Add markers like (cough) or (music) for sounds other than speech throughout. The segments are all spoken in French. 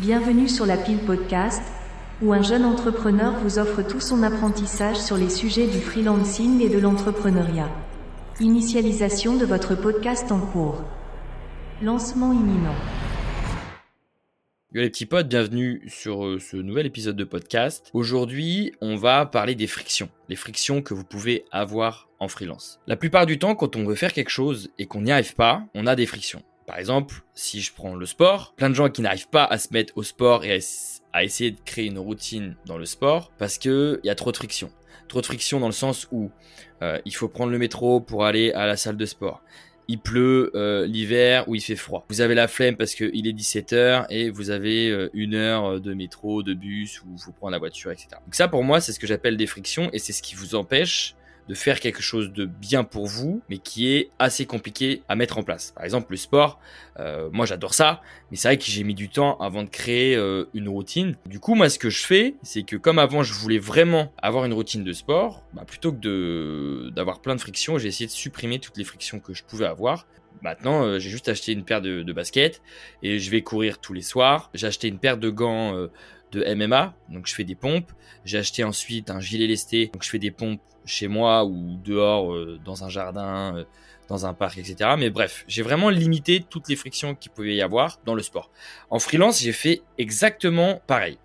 Bienvenue sur la Pile Podcast, où un jeune entrepreneur vous offre tout son apprentissage sur les sujets du freelancing et de l'entrepreneuriat. Initialisation de votre podcast en cours. Lancement imminent. Yo les petits potes, bienvenue sur euh, ce nouvel épisode de podcast. Aujourd'hui, on va parler des frictions, les frictions que vous pouvez avoir en freelance. La plupart du temps, quand on veut faire quelque chose et qu'on n'y arrive pas, on a des frictions. Par exemple, si je prends le sport, plein de gens qui n'arrivent pas à se mettre au sport et à, essayer de créer une routine dans le sport parce qu'il y a trop de friction. Trop de friction dans le sens où euh, il faut prendre le métro pour aller à la salle de sport il pleut euh, l'hiver ou il fait froid. Vous avez la flemme parce qu'il est 17h et vous avez euh, une heure de métro, de bus ou vous prendre la voiture, etc. Donc ça pour moi c'est ce que j'appelle des frictions et c'est ce qui vous empêche de faire quelque chose de bien pour vous, mais qui est assez compliqué à mettre en place. Par exemple, le sport, euh, moi j'adore ça, mais c'est vrai que j'ai mis du temps avant de créer euh, une routine. Du coup, moi ce que je fais, c'est que comme avant je voulais vraiment avoir une routine de sport, bah, plutôt que d'avoir plein de frictions, j'ai essayé de supprimer toutes les frictions que je pouvais avoir. Maintenant, euh, j'ai juste acheté une paire de, baskets et je vais courir tous les soirs. J'ai acheté une paire de gants de MMA, donc je fais des pompes. J'ai acheté ensuite un gilet lesté, donc je fais des pompes chez moi ou dehors, euh, dans un jardin, euh, dans un parc, etc. Mais bref, j'ai vraiment limité toutes les frictions qu'il pouvait y avoir dans le sport. En freelance, j'ai fait exactement pareil.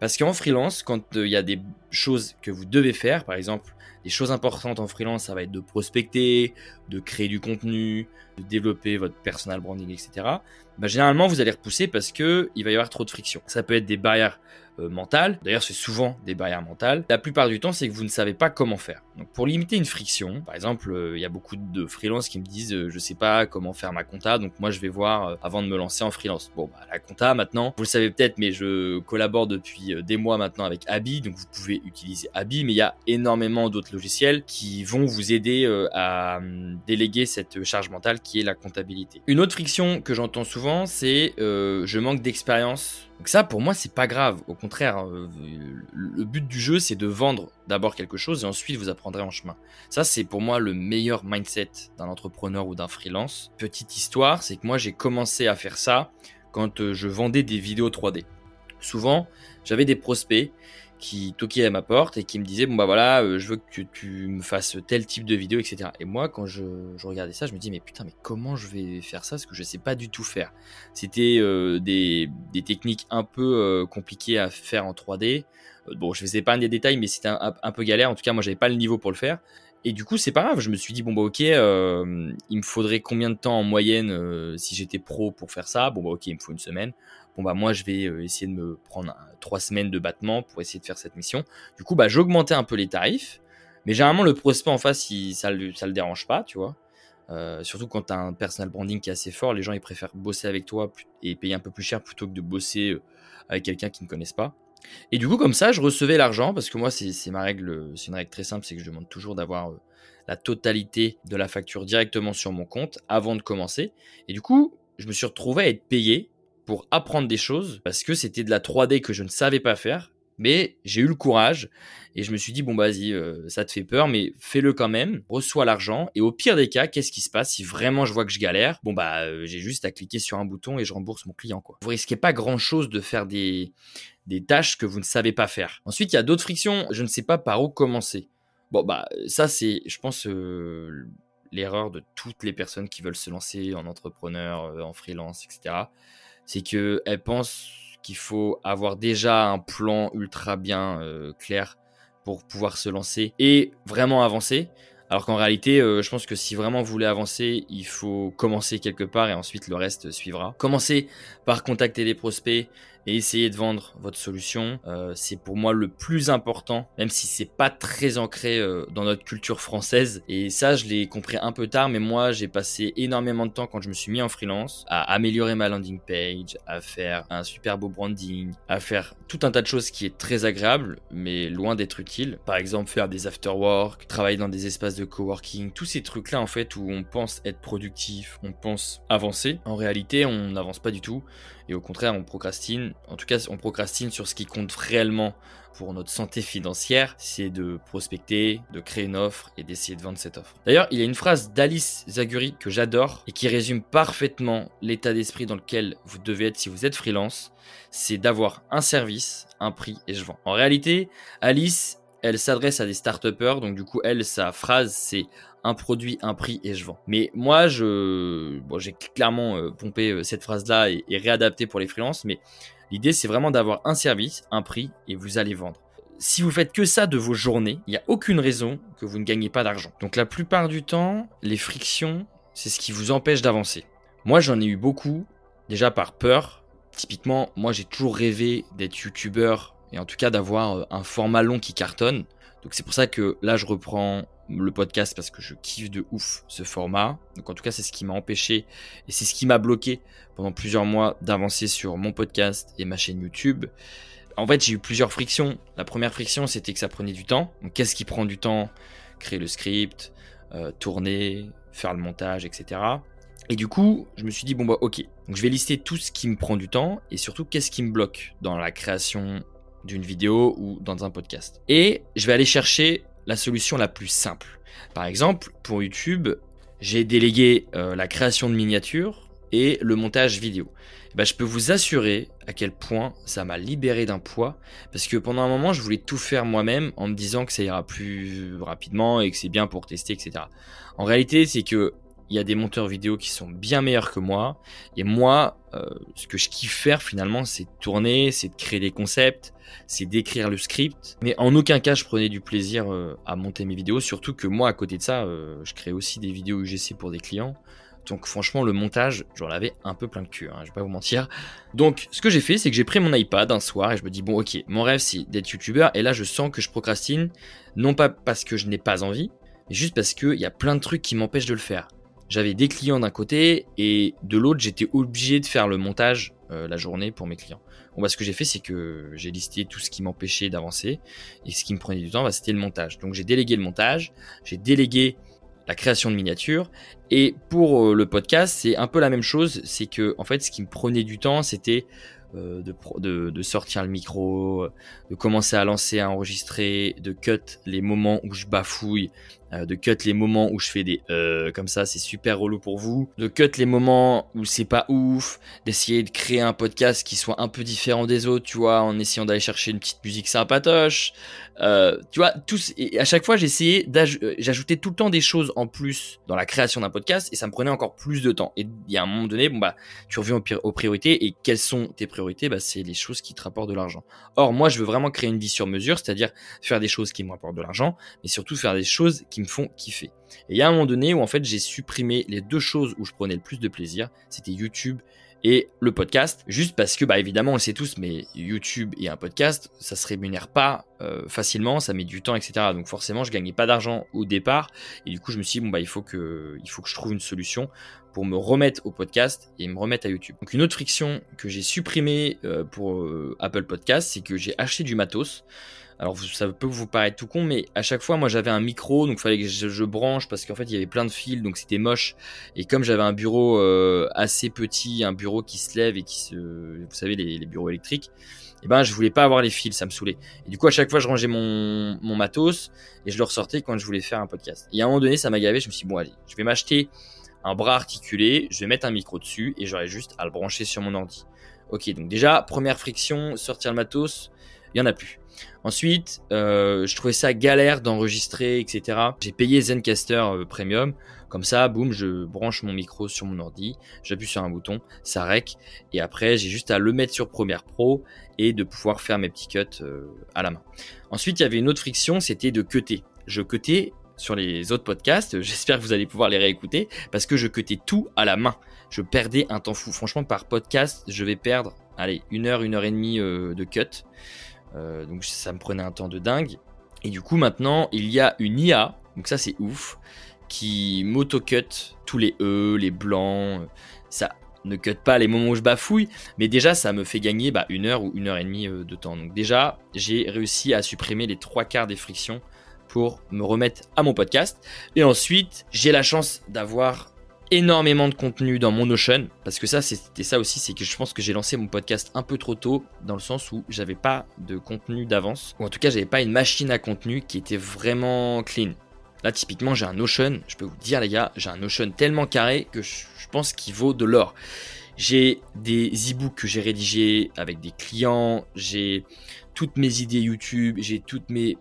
Parce qu'en freelance, quand euh, il y a des choses que vous devez faire, par exemple, les choses importantes en freelance, ça va être de prospecter, de créer du contenu, de développer votre personal branding, etc. Bah, généralement, vous allez repousser parce que il va y avoir trop de friction. Ça peut être des barrières euh, mentales. D'ailleurs, c'est souvent des barrières mentales. La plupart du temps, c'est que vous ne savez pas comment faire. Donc, pour limiter une friction, par exemple, euh, il y a beaucoup de freelances qui me disent euh, je sais pas comment faire ma compta, donc moi je vais voir avant de me lancer en freelance. Bon, bah, la compta maintenant, vous le savez peut-être, mais je collabore depuis des mois maintenant avec Abi, donc vous pouvez utiliser Abi, mais il y a énormément d'autres logiciels qui vont vous aider à hum, déléguer cette charge mentale qui est la comptabilité. Une autre friction que j'entends souvent, c'est je manque d'expérience donc ça, pour moi, c'est pas grave. Au contraire, euh, le but du jeu, c'est de vendre d'abord quelque chose et ensuite vous apprendrez en chemin. Ça, c'est pour moi le meilleur mindset d'un entrepreneur ou d'un freelance. Petite histoire, c'est que moi, j'ai commencé à faire ça quand euh, je vendais des vidéos 3D. Souvent, j'avais des prospects qui toquait à ma porte et qui me disait bon bah voilà euh, je veux que tu me fasses tel type de vidéo etc et moi quand je, regardais ça je me dis mais putain mais comment je vais faire ça parce que je sais pas du tout faire. C'était euh, des, techniques un peu euh, compliquées à faire en 3D bon je faisais pas des détails mais c'était un, peu galère. En tout cas moi j'avais pas le niveau pour le faire. Et du coup, c'est pas grave. Je me suis dit, bon, bah, ok, il me faudrait combien de temps en moyenne si j'étais pro pour faire ça? Bon, bah, ok, il me faut une semaine bon bah moi je vais euh, essayer de me prendre trois semaines de battement pour essayer de faire cette mission. Du coup bah j'augmentais un peu les tarifs, mais généralement le prospect en face ça le le dérange pas, tu vois. Euh, surtout quand tu as un personal branding qui est assez fort, les gens ils préfèrent bosser avec toi et payer un peu plus cher plutôt que de bosser euh, avec quelqu'un qu'ils ne connaissent pas. Et du coup comme ça je recevais l'argent parce que moi c'est ma règle, c'est une règle très simple, c'est que je demande toujours d'avoir la totalité de la facture directement sur mon compte avant de commencer. Et du coup je me suis retrouvé à être payé pour apprendre des choses parce que c'était de la 3D que je ne savais pas faire. Mais j'ai eu le courage et je me suis dit, bon, vas-y, euh, ça te fait peur, mais fais-le quand même, reçois l'argent. Et au pire des cas, qu'est-ce qui se passe si vraiment je vois que je galère? Bon, bah, euh, j'ai juste à cliquer sur un bouton et je rembourse mon client, quoi. Vous risquez pas grand chose de faire des, des tâches que vous ne savez pas faire. Ensuite, il y a d'autres frictions, je ne sais pas par où commencer. Bon, bah, ça, c'est, je pense, euh, l'erreur de toutes les personnes qui veulent se lancer en entrepreneur, en freelance, etc c'est qu'elle pense qu'il faut avoir déjà un plan ultra bien euh, clair pour pouvoir se lancer et vraiment avancer. Alors qu'en réalité, euh, je pense que si vraiment vous voulez avancer, il faut commencer quelque part et ensuite le reste suivra. Commencez par contacter les prospects et essayer de vendre votre solution. Euh, c'est pour moi le plus important, même si c'est pas très ancré euh, dans notre culture française. Et ça, je l'ai compris un peu tard, mais moi, j'ai passé énormément de temps quand je me suis mis en freelance à améliorer ma landing page, à faire un super beau branding, à faire tout un tas de choses qui est très agréable, mais loin d'être utile. Par exemple, faire des after work, travailler dans des espaces de coworking, tous ces trucs-là en fait où on pense être productif, on pense avancer. En réalité, on n'avance pas du tout et au contraire, on procrastine en tout cas, on procrastine sur ce qui compte réellement pour notre santé financière, c'est de prospecter, de créer une offre et d'essayer de vendre cette offre. D'ailleurs, il y a une phrase d'Alice Zaguri que j'adore et qui résume parfaitement l'état d'esprit dans lequel vous devez être si vous êtes freelance, c'est d'avoir un service, un prix et je vends. En réalité, Alice, elle s'adresse à des start donc du coup, elle, sa phrase, c'est un produit, un prix et je vends. Mais moi, je, j'ai clairement euh, pompé euh, cette phrase-là et, et réadapté pour les freelances, mais L'idée, c'est vraiment d'avoir un service, un prix, et vous allez vendre. Si vous faites que ça de vos journées, il n'y a aucune raison que vous ne gagnez pas d'argent. Donc la plupart du temps, les frictions, c'est ce qui vous empêche d'avancer. Moi, j'en ai eu beaucoup, déjà par peur. Typiquement, moi, j'ai toujours rêvé d'être youtubeur, et en tout cas d'avoir euh, un format long qui cartonne. Donc c'est pour ça que là, je reprends le podcast parce que je kiffe de ouf ce format. Donc en tout cas, c'est ce qui m'a empêché et c'est ce qui m'a bloqué pendant plusieurs mois d'avancer sur mon podcast et ma chaîne YouTube. En fait, j'ai eu plusieurs frictions. La première friction, c'était que ça prenait du temps. Donc qu'est-ce qui prend du temps? Créer le script, euh, tourner, faire le montage, etc. Et du coup, je me suis dit, bon bah ok, donc je vais lister tout ce qui me prend du temps et surtout qu'est-ce qui me bloque dans la création d'une vidéo ou dans un podcast. Et je vais aller chercher la solution la plus simple. Par exemple, pour YouTube, j'ai délégué euh, la création de miniatures et le montage vidéo. ben, je peux vous assurer à quel point ça m'a libéré d'un poids, parce que pendant un moment, je voulais tout faire moi-même en me disant que ça ira plus rapidement et que c'est bien pour tester, etc. En réalité, c'est que il y a des monteurs vidéo qui sont bien meilleurs que moi. Et moi, euh, ce que je kiffe faire finalement, c'est tourner, c'est de créer des concepts, c'est d'écrire le script. Mais en aucun cas, je prenais du plaisir euh, à monter mes vidéos. Surtout que moi, à côté de ça, euh, je crée aussi des vidéos UGC pour des clients. Donc franchement, le montage, j'en avais un peu plein le cul, hein, je vais pas vous mentir. Donc ce que j'ai fait, c'est que j'ai pris mon iPad un soir et je me dis, bon ok, mon rêve c'est d'être youtubeur. Et là, je sens que je procrastine, non pas parce que je n'ai pas envie, mais juste parce qu'il y a plein de trucs qui m'empêchent de le faire j'avais des clients d'un côté et de l'autre, j'étais obligé de faire le montage euh, la journée pour mes clients. Bon, bah, ce que j'ai fait, c'est que j'ai listé tout ce qui m'empêchait d'avancer et ce qui me prenait du temps, bah, c'était le montage. Donc j'ai délégué le montage, j'ai délégué la création de miniatures et pour euh, le podcast, c'est un peu la même chose. C'est que en fait, ce qui me prenait du temps, c'était euh, de, de, de, sortir le micro, de commencer à lancer, à enregistrer, de cut les moments où je bafouille, euh, de cut les moments où je fais des euh, comme ça, c'est super relou pour vous, de cut les moments où c'est pas ouf, d'essayer de créer un podcast qui soit un peu différent des autres, tu vois, en essayant d'aller chercher une petite musique sympatoche, euh, tu vois, tous, et à chaque fois j'essayais j'ajoutais tout le temps des choses en plus dans la création d'un podcast et ça me prenait encore plus de temps. Et il y a un moment donné, bon bah, tu reviens aux, priorités et quelles sont tes priorités? Bah, c'est les choses qui te rapportent de l'argent. Or, moi, je veux vraiment créer une vie sur mesure, c'est-à-dire faire des choses qui me rapportent de l'argent, mais surtout faire des choses qui me font kiffer. Et il y a un moment donné où en fait j'ai supprimé les deux choses où je prenais le plus de plaisir, c'était YouTube et le podcast, juste parce que bah évidemment on le sait tous, mais YouTube et un podcast, ça se rémunère pas euh, facilement, ça met du temps, etc. Donc forcément je gagnais pas d'argent au départ, et du coup je me suis dit bon bah il faut que il faut que je trouve une solution pour me remettre au podcast et me remettre à YouTube. Donc une autre friction que j'ai supprimée euh, pour euh, Apple Podcast, c'est que j'ai acheté du matos. Alors ça peut vous paraître tout con, mais à chaque fois, moi j'avais un micro, donc fallait que je, branche parce qu'en fait il y avait plein de fils, donc c'était moche. Et comme j'avais un bureau assez petit, un bureau qui se lève et qui se, vous savez les, bureaux électriques, et eh ben je voulais pas avoir les fils, ça me saoulait. Et du coup à chaque fois je rangeais mon, mon matos et je le ressortais quand je voulais faire un podcast. Et à un moment donné ça m'a gavé, je me suis dit bon allez, je vais m'acheter un bras articulé, je vais mettre un micro dessus et j'aurai juste à le brancher sur mon ordi. Ok, donc déjà première friction, sortir le matos, il y en a plus. Ensuite, euh, je trouvais ça galère d'enregistrer, etc. J'ai payé Zencaster euh, Premium. Comme ça, boum, je branche mon micro sur mon ordi, j'appuie sur un bouton, ça rec, et après j'ai juste à le mettre sur Premiere Pro et de pouvoir faire mes petits cuts euh, à la main. Ensuite, il y avait une autre friction, c'était de cutter. Je cutais sur les autres podcasts, (laughs) j'espère que vous allez pouvoir les réécouter, parce que je cutais tout à la main. Je perdais un temps fou. Franchement, par podcast, je vais perdre, allez, une heure, une heure et demie de cut. Euh, donc ça me prenait un temps de dingue. Et du coup maintenant il y a une IA, donc ça c'est ouf, qui m'auto-cut tous les E, les blancs. Ça ne cut pas les moments où je bafouille, mais déjà ça me fait gagner bah, une heure ou une heure et demie euh, de temps. Donc déjà j'ai réussi à supprimer les trois quarts des frictions pour me remettre à mon podcast. Et ensuite j'ai la chance d'avoir énormément de contenu dans mon Notion, parce que ça, c'était ça aussi, c'est que je pense que j'ai lancé mon podcast un peu trop tôt, dans le sens où j'avais pas de contenu d'avance, ou en tout cas, j'avais pas une machine à contenu qui était vraiment clean. Là, typiquement, j'ai un Notion, je peux vous dire, les gars, j'ai un Notion tellement carré que je pense qu'il vaut de l'or. J'ai des e-books que j'ai rédigés avec des clients, j'ai toutes mes idées YouTube, j'ai toutes mes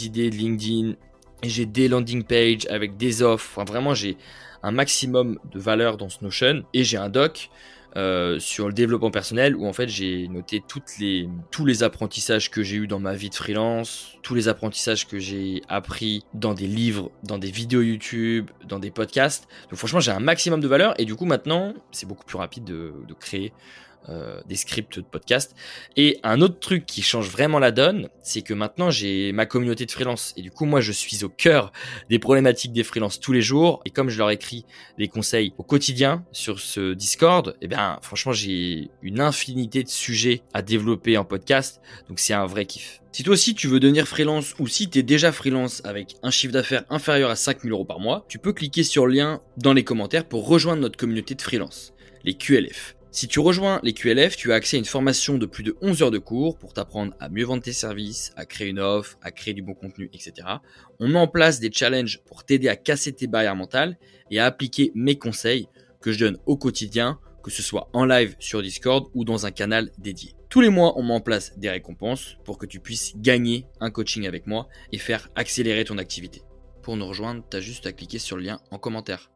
idées LinkedIn, j'ai des landing pages avec des offres. Enfin, vraiment, j'ai un maximum de valeur dans ce Notion. Et j'ai un doc euh, sur le développement personnel où en fait j'ai noté toutes les, tous les apprentissages que j'ai eu dans ma vie de freelance, tous les apprentissages que j'ai appris dans des livres, dans des vidéos YouTube, dans des podcasts. Donc franchement j'ai un maximum de valeur et du coup maintenant c'est beaucoup plus rapide de, de créer euh, des scripts de podcast. Et un autre truc qui change vraiment la donne, c'est que maintenant j'ai ma communauté de freelance. Et du coup, moi, je suis au cœur des problématiques des freelances tous les jours. Et comme je leur écris des conseils au quotidien sur ce Discord, eh bien, franchement, j'ai une infinité de sujets à développer en podcast. Donc, c'est un vrai kiff. Si toi aussi tu veux devenir freelance ou si tu es déjà freelance avec un chiffre d'affaires inférieur à 5000 euros par mois, tu peux cliquer sur le lien dans les commentaires pour rejoindre notre communauté de freelance, les QLF. Si tu rejoins les QLF, tu as accès à une formation de plus de 11 heures de cours pour t'apprendre à mieux vendre tes services, à créer une offre, à créer du bon contenu, etc. On met en place des challenges pour t'aider à casser tes barrières mentales et à appliquer mes conseils que je donne au quotidien, que ce soit en live sur Discord ou dans un canal dédié. Tous les mois, on met en place des récompenses pour que tu puisses gagner un coaching avec moi et faire accélérer ton activité. Pour nous rejoindre, tu as juste à cliquer sur le lien en commentaire.